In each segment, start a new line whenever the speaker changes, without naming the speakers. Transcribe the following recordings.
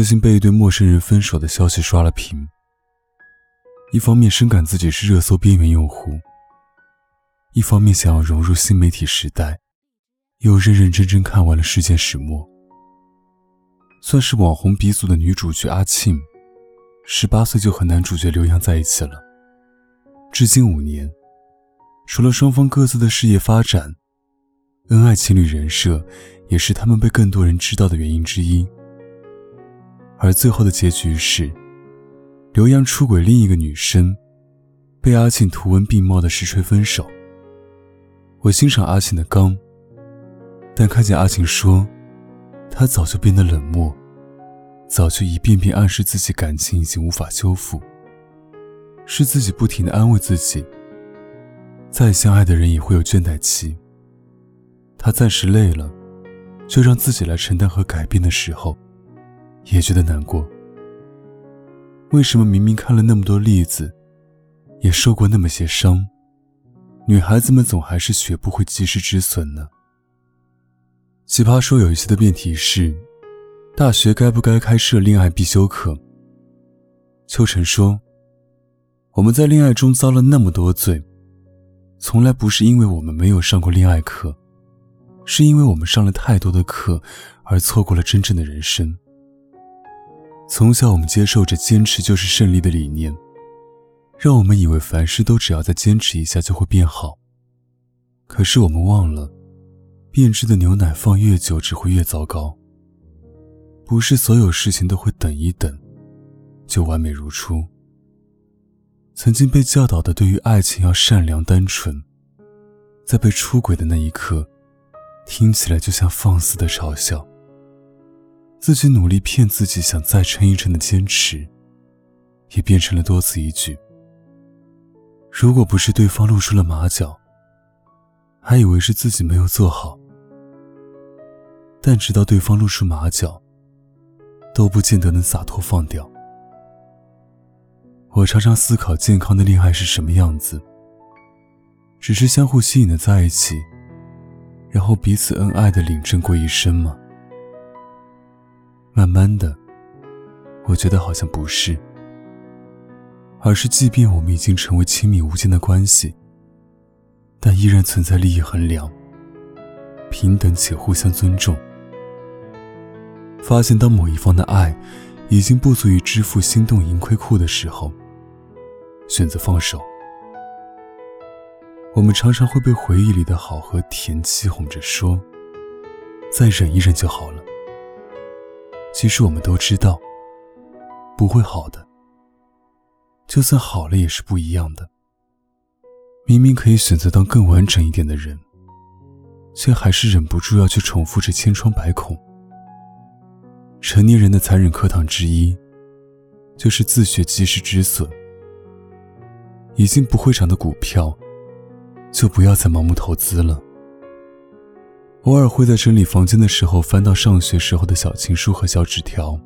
最近被一对陌生人分手的消息刷了屏。一方面深感自己是热搜边缘用户，一方面想要融入新媒体时代，又认认真真看完了事件始末。算是网红鼻祖的女主角阿庆。十八岁就和男主角刘洋在一起了，至今五年，除了双方各自的事业发展，恩爱情侣人设也是他们被更多人知道的原因之一。而最后的结局是，刘洋出轨另一个女生，被阿庆图文并茂的实锤分手。我欣赏阿庆的刚，但看见阿庆说，他早就变得冷漠。早就一遍遍暗示自己感情已经无法修复，是自己不停的安慰自己。再相爱的人也会有倦怠期。他暂时累了，就让自己来承担和改变的时候，也觉得难过。为什么明明看了那么多例子，也受过那么些伤，女孩子们总还是学不会及时止损呢？奇葩说有一些的辩题是。大学该不该开设恋爱必修课？秋晨说：“我们在恋爱中遭了那么多罪，从来不是因为我们没有上过恋爱课，是因为我们上了太多的课，而错过了真正的人生。从小我们接受着坚持就是胜利的理念，让我们以为凡事都只要再坚持一下就会变好。可是我们忘了，变质的牛奶放越久只会越糟糕。”不是所有事情都会等一等，就完美如初。曾经被教导的对于爱情要善良单纯，在被出轨的那一刻，听起来就像放肆的嘲笑。自己努力骗自己想再撑一撑的坚持，也变成了多此一举。如果不是对方露出了马脚，还以为是自己没有做好。但直到对方露出马脚，都不见得能洒脱放掉。我常常思考，健康的恋爱是什么样子？只是相互吸引的在一起，然后彼此恩爱的领证过一生吗？慢慢的，我觉得好像不是，而是即便我们已经成为亲密无间的关系，但依然存在利益衡量，平等且互相尊重。发现，当某一方的爱已经不足以支付心动盈亏库的时候，选择放手。我们常常会被回忆里的好和甜欺哄着说：“再忍一忍就好了。”其实我们都知道，不会好的。就算好了，也是不一样的。明明可以选择当更完整一点的人，却还是忍不住要去重复着千疮百孔。成年人的残忍课堂之一，就是自学及时止损。已经不会涨的股票，就不要再盲目投资了。偶尔会在整理房间的时候翻到上学时候的小情书和小纸条，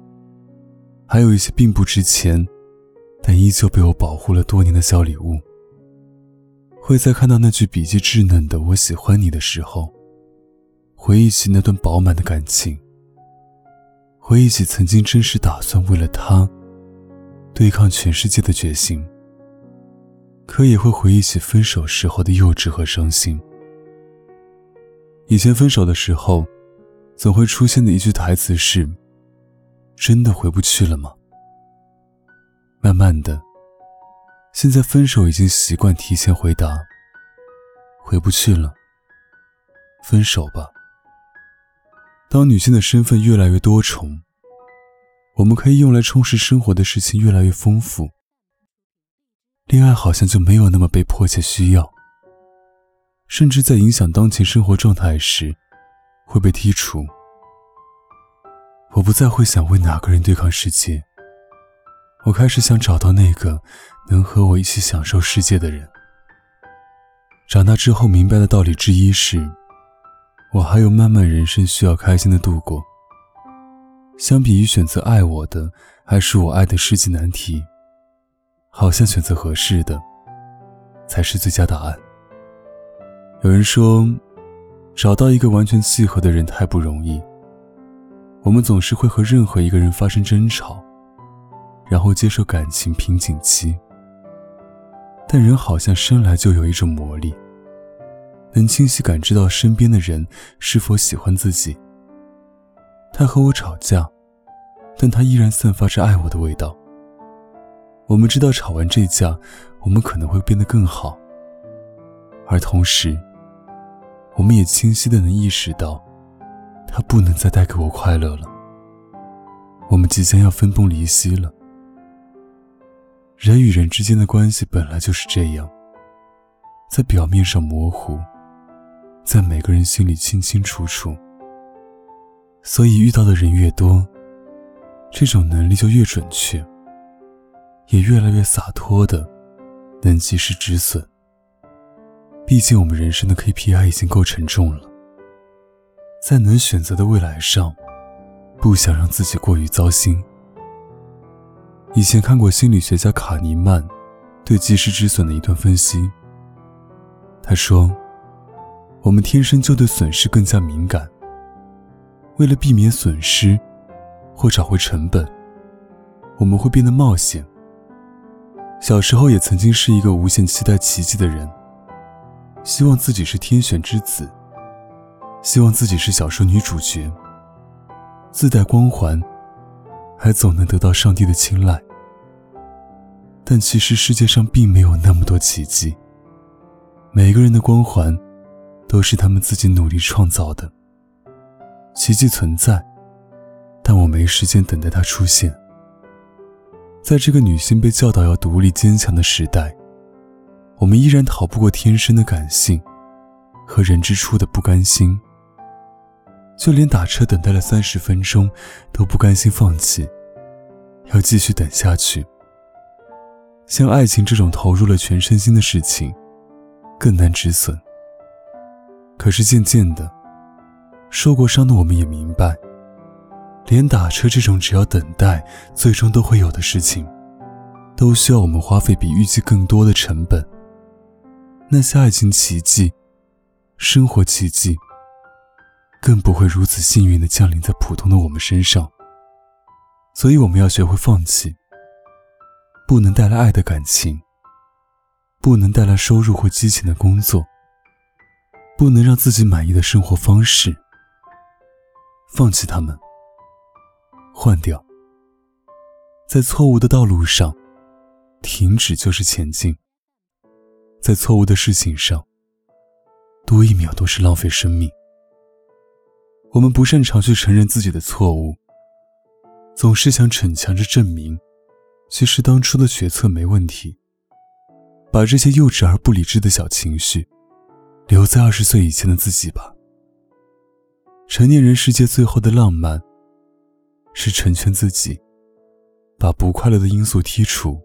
还有一些并不值钱，但依旧被我保护了多年的小礼物。会在看到那句笔记稚嫩的“我喜欢你”的时候，回忆起那段饱满的感情。回忆起曾经真实打算为了他对抗全世界的决心，可也会回忆起分手时候的幼稚和伤心。以前分手的时候，总会出现的一句台词是：“真的回不去了吗？”慢慢的，现在分手已经习惯提前回答：“回不去了，分手吧。”当女性的身份越来越多重，我们可以用来充实生活的事情越来越丰富，恋爱好像就没有那么被迫切需要，甚至在影响当前生活状态时，会被剔除。我不再会想为哪个人对抗世界，我开始想找到那个能和我一起享受世界的人。长大之后明白的道理之一是，我还有漫漫人生需要开心的度过。相比于选择爱我的还是我爱的世纪难题，好像选择合适的才是最佳答案。有人说，找到一个完全契合的人太不容易。我们总是会和任何一个人发生争吵，然后接受感情瓶颈期。但人好像生来就有一种魔力，能清晰感知到身边的人是否喜欢自己。他和我吵架，但他依然散发着爱我的味道。我们知道吵完这架，我们可能会变得更好。而同时，我们也清晰的能意识到，他不能再带给我快乐了。我们即将要分崩离析了。人与人之间的关系本来就是这样，在表面上模糊，在每个人心里清清楚楚。所以遇到的人越多，这种能力就越准确，也越来越洒脱的，能及时止损。毕竟我们人生的 KPI 已经够沉重了，在能选择的未来上，不想让自己过于糟心。以前看过心理学家卡尼曼对及时止损的一段分析，他说：“我们天生就对损失更加敏感。”为了避免损失，或找回成本，我们会变得冒险。小时候也曾经是一个无限期待奇迹的人，希望自己是天选之子，希望自己是小说女主角，自带光环，还总能得到上帝的青睐。但其实世界上并没有那么多奇迹，每个人的光环，都是他们自己努力创造的。奇迹存在，但我没时间等待它出现。在这个女性被教导要独立坚强的时代，我们依然逃不过天生的感性和人之初的不甘心。就连打车等待了三十分钟，都不甘心放弃，要继续等下去。像爱情这种投入了全身心的事情，更难止损。可是渐渐的。受过伤的我们也明白，连打车这种只要等待最终都会有的事情，都需要我们花费比预计更多的成本。那些爱情奇迹、生活奇迹，更不会如此幸运的降临在普通的我们身上。所以，我们要学会放弃，不能带来爱的感情，不能带来收入或激情的工作，不能让自己满意的生活方式。放弃他们，换掉。在错误的道路上，停止就是前进。在错误的事情上，多一秒都是浪费生命。我们不擅长去承认自己的错误，总是想逞强着证明，其实当初的决策没问题。把这些幼稚而不理智的小情绪，留在二十岁以前的自己吧。成年人世界最后的浪漫，是成全自己，把不快乐的因素剔除，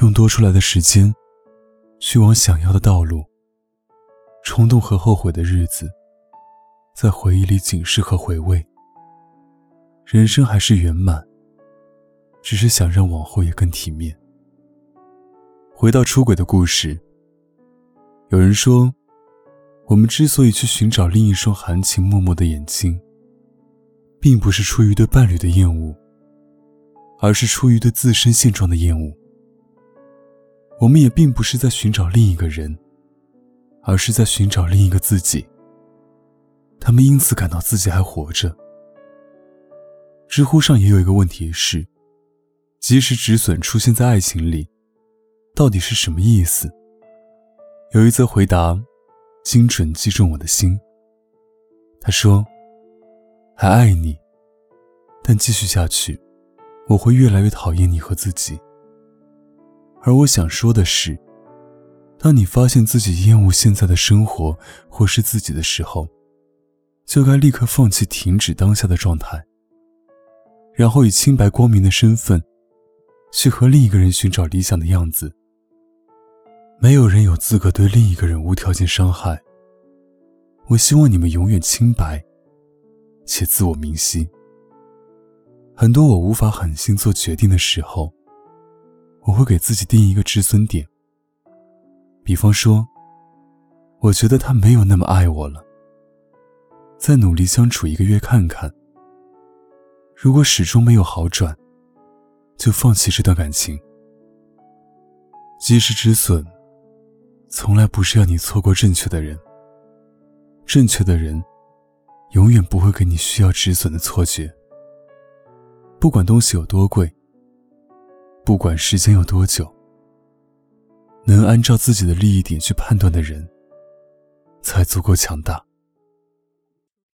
用多出来的时间，去往想要的道路。冲动和后悔的日子，在回忆里警示和回味。人生还是圆满，只是想让往后也更体面。回到出轨的故事，有人说。我们之所以去寻找另一双含情脉脉的眼睛，并不是出于对伴侣的厌恶，而是出于对自身现状的厌恶。我们也并不是在寻找另一个人，而是在寻找另一个自己。他们因此感到自己还活着。知乎上也有一个问题是：及时止损出现在爱情里，到底是什么意思？有一则回答。精准击中我的心。他说：“还爱你，但继续下去，我会越来越讨厌你和自己。而我想说的是，当你发现自己厌恶现在的生活或是自己的时候，就该立刻放弃，停止当下的状态，然后以清白光明的身份，去和另一个人寻找理想的样子。没有人有资格对另一个人无条件伤害。我希望你们永远清白，且自我明晰。很多我无法狠心做决定的时候。我会给自己定一个止损点，比方说，我觉得他没有那么爱我了，再努力相处一个月看看。如果始终没有好转，就放弃这段感情。及时止损，从来不是要你错过正确的人。正确的人，永远不会给你需要止损的错觉。不管东西有多贵。不管时间有多久，能按照自己的利益点去判断的人，才足够强大。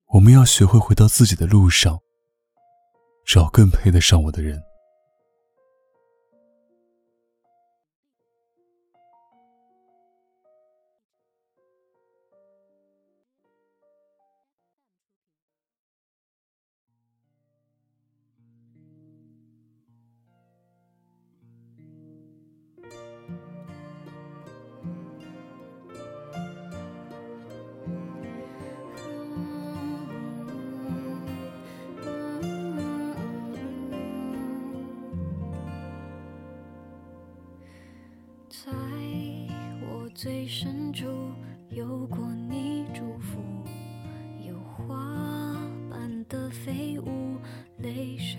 我们要学会回到自己的路上，找更配得上我的人。
最深处有过你祝福，有花瓣的飞舞，泪水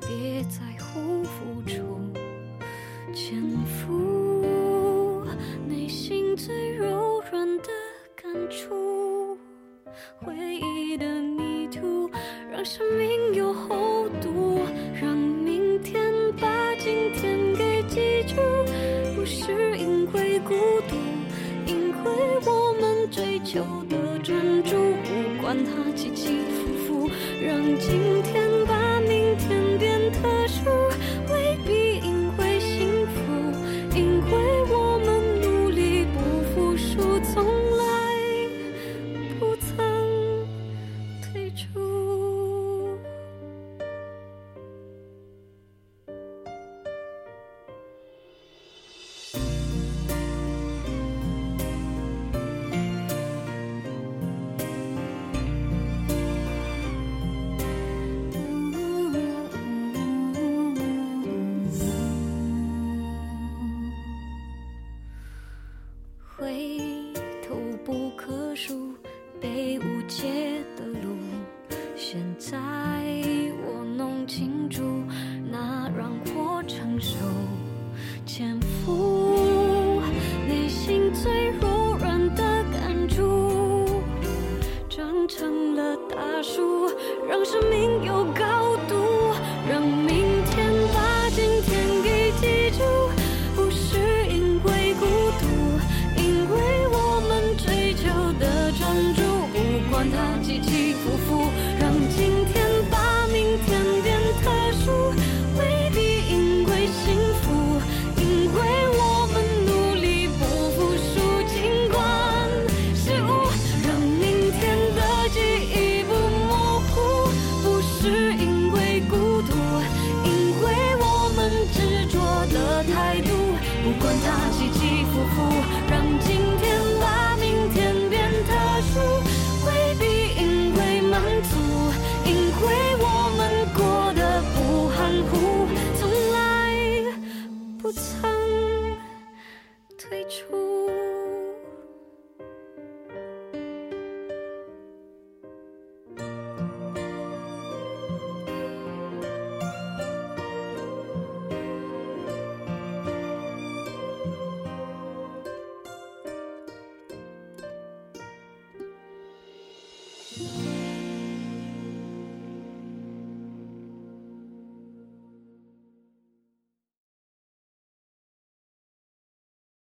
别在乎付出，潜伏内心最柔软的感触，回忆的泥土，让生命有厚度，让明天把今天给记住，不是因为孤独，因为我们追求的专注，不管它起起伏伏。让今天成了大树，让生命有高度，让。